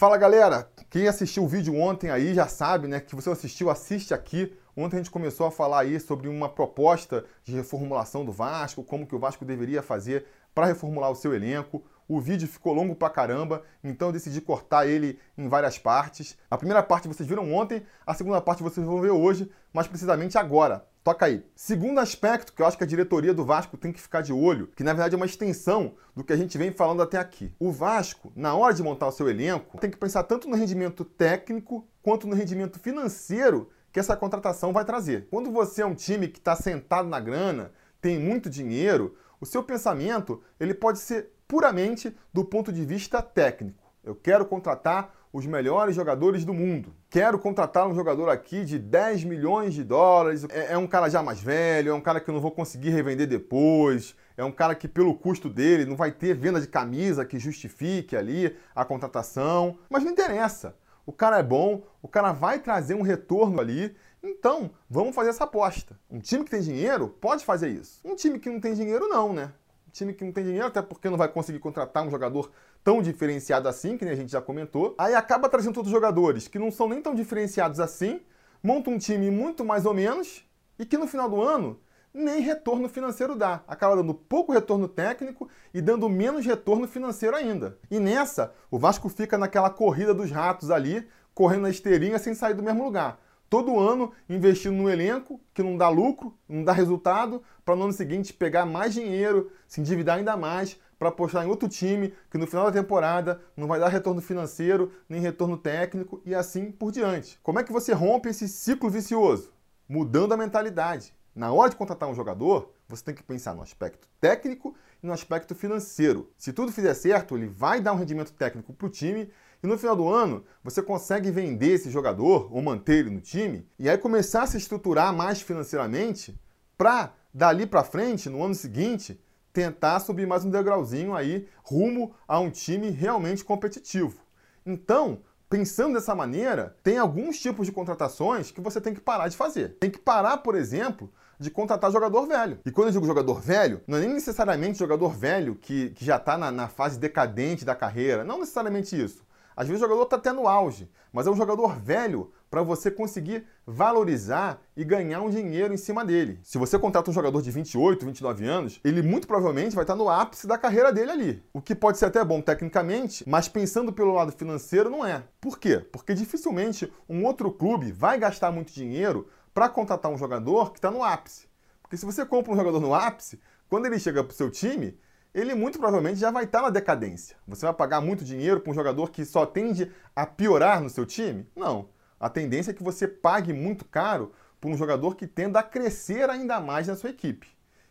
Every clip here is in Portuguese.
Fala galera, quem assistiu o vídeo ontem aí já sabe, né? Que você assistiu, assiste aqui. Ontem a gente começou a falar aí sobre uma proposta de reformulação do Vasco, como que o Vasco deveria fazer para reformular o seu elenco. O vídeo ficou longo pra caramba, então eu decidi cortar ele em várias partes. A primeira parte vocês viram ontem, a segunda parte vocês vão ver hoje, mais precisamente agora. Toca aí. Segundo aspecto que eu acho que a diretoria do Vasco tem que ficar de olho, que na verdade é uma extensão do que a gente vem falando até aqui. O Vasco, na hora de montar o seu elenco, tem que pensar tanto no rendimento técnico quanto no rendimento financeiro que essa contratação vai trazer. Quando você é um time que está sentado na grana, tem muito dinheiro, o seu pensamento ele pode ser puramente do ponto de vista técnico. Eu quero contratar os melhores jogadores do mundo. Quero contratar um jogador aqui de 10 milhões de dólares. É, é, um cara já mais velho, é um cara que eu não vou conseguir revender depois. É um cara que, pelo custo dele, não vai ter venda de camisa que justifique ali a contratação. Mas não interessa. O cara é bom, o cara vai trazer um retorno ali. Então, vamos fazer essa aposta. Um time que tem dinheiro pode fazer isso. Um time que não tem dinheiro, não, né? time que não tem dinheiro, até porque não vai conseguir contratar um jogador tão diferenciado assim, que a gente já comentou. Aí acaba trazendo todos os jogadores que não são nem tão diferenciados assim, monta um time muito mais ou menos e que no final do ano nem retorno financeiro dá. Acaba dando pouco retorno técnico e dando menos retorno financeiro ainda. E nessa, o Vasco fica naquela corrida dos ratos ali, correndo na esteirinha sem sair do mesmo lugar todo ano investindo no elenco que não dá lucro, não dá resultado, para no ano seguinte pegar mais dinheiro, se endividar ainda mais para apostar em outro time que no final da temporada não vai dar retorno financeiro, nem retorno técnico e assim por diante. Como é que você rompe esse ciclo vicioso? Mudando a mentalidade. Na hora de contratar um jogador, você tem que pensar no aspecto técnico e no aspecto financeiro. Se tudo fizer certo, ele vai dar um rendimento técnico para o time e no final do ano, você consegue vender esse jogador ou manter ele no time e aí começar a se estruturar mais financeiramente para dali para frente, no ano seguinte, tentar subir mais um degrauzinho aí rumo a um time realmente competitivo. Então, pensando dessa maneira, tem alguns tipos de contratações que você tem que parar de fazer. Tem que parar, por exemplo, de contratar jogador velho. E quando eu digo jogador velho, não é nem necessariamente jogador velho que, que já está na, na fase decadente da carreira. Não necessariamente isso. Às vezes o jogador está até no auge, mas é um jogador velho para você conseguir valorizar e ganhar um dinheiro em cima dele. Se você contrata um jogador de 28, 29 anos, ele muito provavelmente vai estar no ápice da carreira dele ali. O que pode ser até bom tecnicamente, mas pensando pelo lado financeiro não é. Por quê? Porque dificilmente um outro clube vai gastar muito dinheiro para contratar um jogador que está no ápice. Porque se você compra um jogador no ápice, quando ele chega para o seu time, ele muito provavelmente já vai estar na decadência. Você vai pagar muito dinheiro para um jogador que só tende a piorar no seu time? Não. A tendência é que você pague muito caro por um jogador que tenda a crescer ainda mais na sua equipe.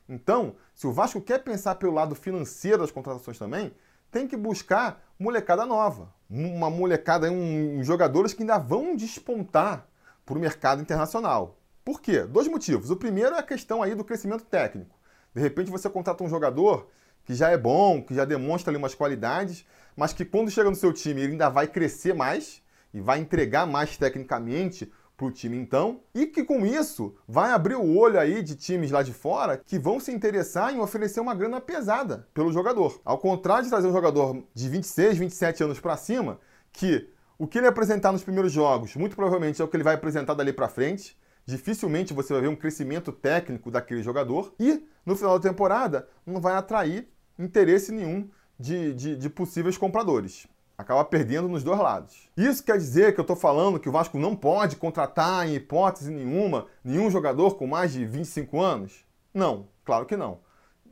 Então, se o Vasco quer pensar pelo lado financeiro das contratações também, tem que buscar molecada nova. Uma molecada, um, jogadores que ainda vão despontar para o mercado internacional. Por quê? Dois motivos. O primeiro é a questão aí do crescimento técnico. De repente você contrata um jogador que já é bom, que já demonstra ali umas qualidades, mas que quando chega no seu time ele ainda vai crescer mais e vai entregar mais tecnicamente para o time então, e que com isso vai abrir o olho aí de times lá de fora que vão se interessar em oferecer uma grana pesada pelo jogador. Ao contrário de trazer um jogador de 26, 27 anos para cima, que o que ele apresentar nos primeiros jogos, muito provavelmente é o que ele vai apresentar dali para frente, dificilmente você vai ver um crescimento técnico daquele jogador e no final da temporada não vai atrair interesse nenhum de, de, de possíveis compradores. Acaba perdendo nos dois lados. Isso quer dizer que eu estou falando que o Vasco não pode contratar, em hipótese nenhuma, nenhum jogador com mais de 25 anos? Não, claro que não.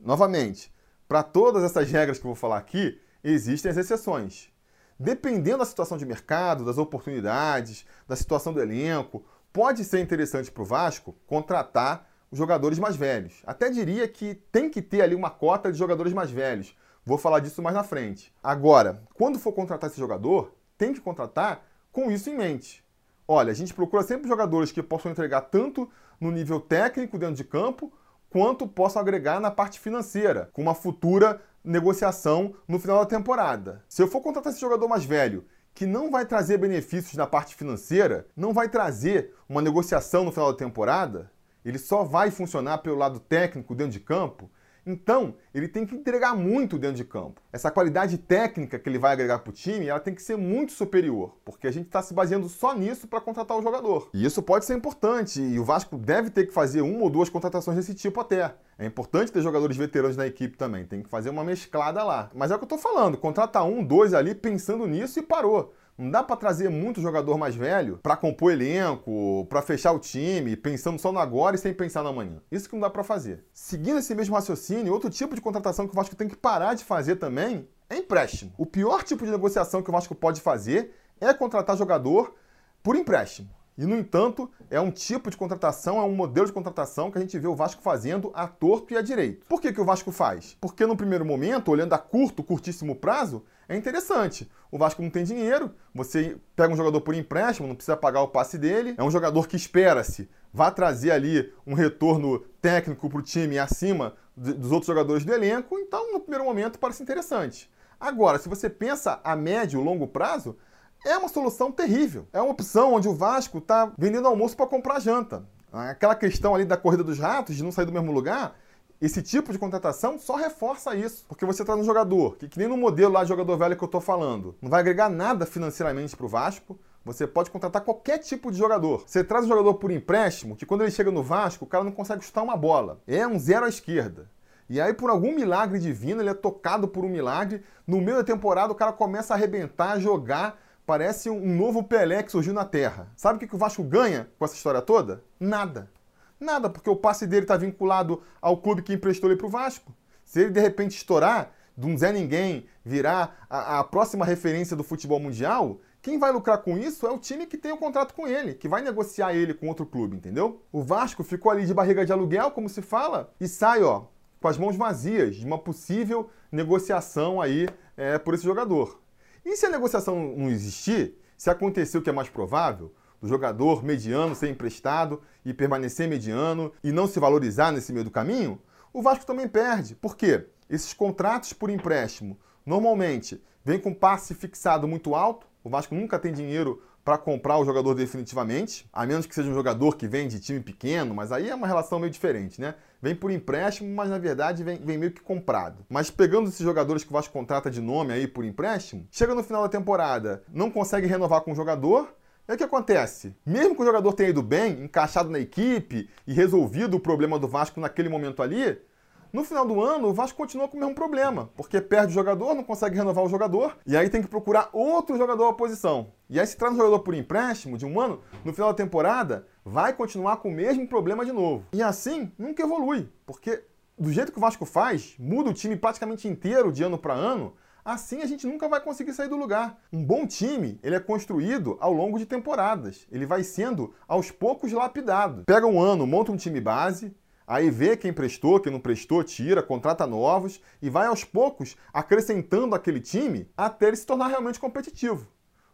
Novamente, para todas essas regras que eu vou falar aqui, existem as exceções. Dependendo da situação de mercado, das oportunidades, da situação do elenco, pode ser interessante para o Vasco contratar os jogadores mais velhos. Até diria que tem que ter ali uma cota de jogadores mais velhos. Vou falar disso mais na frente. Agora, quando for contratar esse jogador, tem que contratar com isso em mente. Olha, a gente procura sempre jogadores que possam entregar tanto no nível técnico dentro de campo, quanto possam agregar na parte financeira, com uma futura negociação no final da temporada. Se eu for contratar esse jogador mais velho, que não vai trazer benefícios na parte financeira, não vai trazer uma negociação no final da temporada, ele só vai funcionar pelo lado técnico dentro de campo, Então, ele tem que entregar muito dentro de campo. Essa qualidade técnica que ele vai agregar para o time, ela tem que ser muito superior, porque a gente está se baseando só nisso para contratar o jogador. E isso pode ser importante, e o Vasco deve ter que fazer uma ou duas contratações desse tipo até. É importante ter jogadores veteranos na equipe também, tem que fazer uma mesclada lá. Mas é o que eu estou falando, contrata um, dois ali pensando nisso e parou. Não dá para trazer muito jogador mais velho para compor elenco, para fechar o time, pensando só no agora e sem pensar no amanhã. Isso que não dá para fazer. Seguindo esse mesmo raciocínio, outro tipo de contratação que o Vasco tem que parar de fazer também é empréstimo. O pior tipo de negociação que o Vasco pode fazer é contratar jogador por empréstimo. E, no entanto, é um tipo de contratação, é um modelo de contratação que a gente vê o Vasco fazendo a torto e a direito. Por que, que o Vasco faz? Porque no primeiro momento, olhando a curto, curtíssimo prazo, é interessante. O Vasco não tem dinheiro, você pega um jogador por empréstimo, não precisa pagar o passe dele, é um jogador que espera-se vai trazer ali um retorno técnico para o time acima dos outros jogadores do elenco, então no primeiro momento parece interessante. Agora, se você pensa a médio e longo prazo, é uma solução terrível. É uma opção onde o Vasco está vendendo almoço para comprar janta. Aquela questão ali da corrida dos ratos, de não sair do mesmo lugar, esse tipo de contratação só reforça isso. Porque você traz um jogador, que, que nem no modelo lá de jogador velho que eu estou falando, não vai agregar nada financeiramente para o Vasco. Você pode contratar qualquer tipo de jogador. Você traz um jogador por empréstimo, que quando ele chega no Vasco, o cara não consegue chutar uma bola. É um zero à esquerda. E aí, por algum milagre divino, ele é tocado por um milagre. No meio da temporada, o cara começa a arrebentar, jogar Parece um novo Pelé que surgiu na Terra. Sabe o que o Vasco ganha com essa história toda? Nada. Nada, porque o passe dele está vinculado ao clube que emprestou ele para o Vasco. Se ele de repente estourar, de um Zé Ninguém, virar a, a, próxima referência do futebol mundial, quem vai lucrar com isso é o time que tem o contrato com ele, que vai negociar ele com outro clube, entendeu? O Vasco ficou ali de barriga de aluguel, como se fala, e sai, ó, com as mãos vazias de uma possível negociação aí é, por esse jogador. E se a negociação não existir, se acontecer o que é mais provável, do jogador mediano ser emprestado e permanecer mediano e não se valorizar nesse meio do caminho, o Vasco também perde. Por quê? Esses contratos por empréstimo normalmente vêm com passe fixado muito alto, o Vasco nunca tem dinheiro para comprar o jogador definitivamente, a menos que seja um jogador que vem de time pequeno, mas aí é uma relação meio diferente, né? Vem por empréstimo, mas na verdade vem, vem meio que comprado. Mas pegando esses jogadores que o Vasco contrata de nome aí por empréstimo, chega no final da temporada, não consegue renovar com o jogador, e o que acontece? Mesmo que o jogador tenha ido bem, encaixado na equipe e resolvido o problema do Vasco naquele momento ali, no final do ano, o Vasco continua com o mesmo problema, porque perde o jogador, não consegue renovar o jogador, e aí tem que procurar outro jogador à posição. E aí, se traz um jogador por empréstimo de um ano, no final da temporada, vai continuar com o mesmo problema de novo. E assim, nunca evolui, porque do jeito que o Vasco faz, muda o time praticamente inteiro de ano para ano, assim a gente nunca vai conseguir sair do lugar. Um bom time, ele é construído ao longo de temporadas. Ele vai sendo aos poucos lapidado. Pega um ano, monta um time base, Aí vê quem prestou, quem não prestou, tira, contrata novos e vai aos poucos acrescentando aquele time até ele se tornar realmente competitivo.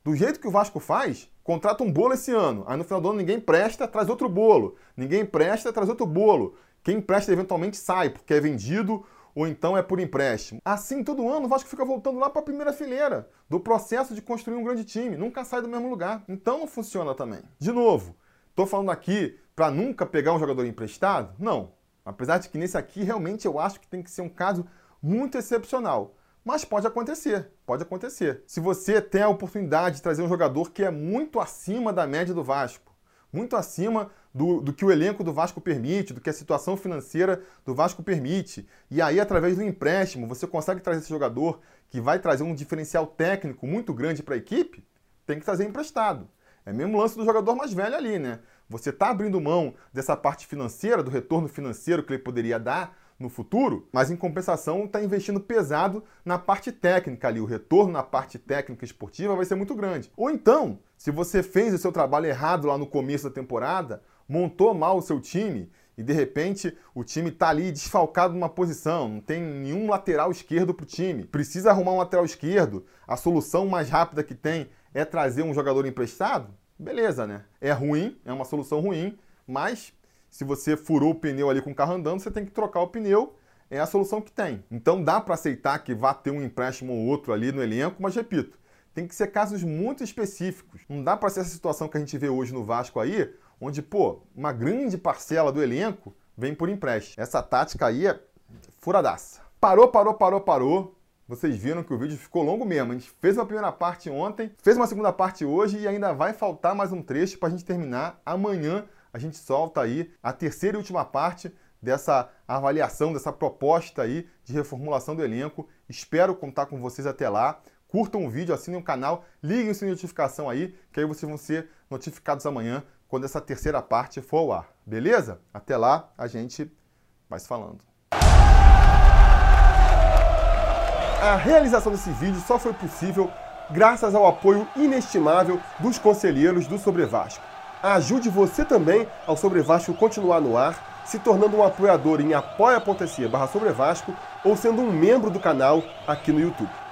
Do jeito que o Vasco faz, contrata um bolo esse ano. Aí no final do ano ninguém presta, traz outro bolo. Ninguém presta, traz outro bolo. Quem presta eventualmente sai, porque é vendido ou então é por empréstimo. Assim, todo ano o Vasco fica voltando lá para a primeira fileira do processo de construir um grande time. Nunca sai do mesmo lugar. Então não funciona também. De novo, estou falando aqui para nunca pegar um jogador emprestado? Não. Apesar de que nesse aqui realmente eu acho que tem que ser um caso muito excepcional. Mas pode acontecer, pode acontecer. Se você tem a oportunidade de trazer um jogador que é muito acima da média do Vasco, muito acima do, do, que o elenco do Vasco permite, do que a situação financeira do Vasco permite. E aí, através do empréstimo, você consegue trazer esse jogador que vai trazer um diferencial técnico muito grande para a equipe, tem que trazer emprestado. É mesmo lance do jogador mais velho ali, né? Você está abrindo mão dessa parte financeira, do retorno financeiro que ele poderia dar no futuro, mas em compensação está investindo pesado na parte técnica ali. O retorno na parte técnica esportiva vai ser muito grande. Ou então, se você fez o seu trabalho errado lá no começo da temporada, montou mal o seu time e de repente o time está ali desfalcado numa posição, não tem nenhum lateral esquerdo para o time, precisa arrumar um lateral esquerdo, a solução mais rápida que tem é trazer um jogador emprestado, beleza, né? É ruim, é uma solução ruim, mas se você furou o pneu ali com o carro andando, você tem que trocar o pneu, é a solução que tem. Então dá para aceitar que vá ter um empréstimo ou outro ali no elenco, mas repito, tem que ser casos muito específicos. Não dá para ser essa situação que a gente vê hoje no Vasco aí, onde, pô, uma grande parcela do elenco vem por empréstimo. Essa tática aí é furadaça. Parou, parou, parou, parou. Vocês viram que o vídeo ficou longo mesmo. A gente fez uma primeira parte ontem, fez uma segunda parte hoje e ainda vai faltar mais um trecho para a gente terminar. Amanhã a gente solta aí a terceira e última parte dessa avaliação, dessa proposta aí de reformulação do elenco. Espero contar com vocês até lá. Curtam o vídeo, assinem o canal, liguem o sininho de notificação aí, que aí vocês vão ser notificados amanhã quando essa terceira parte for ao ar. Beleza? Até lá, a gente vai se falando. A realização desse vídeo só foi possível graças ao apoio inestimável dos conselheiros do Sobre Vasco. Ajude você também ao Sobre Vasco continuar no ar, se tornando um apoiador em apoia.se barra Sobre Vasco ou sendo um membro do canal aqui no YouTube.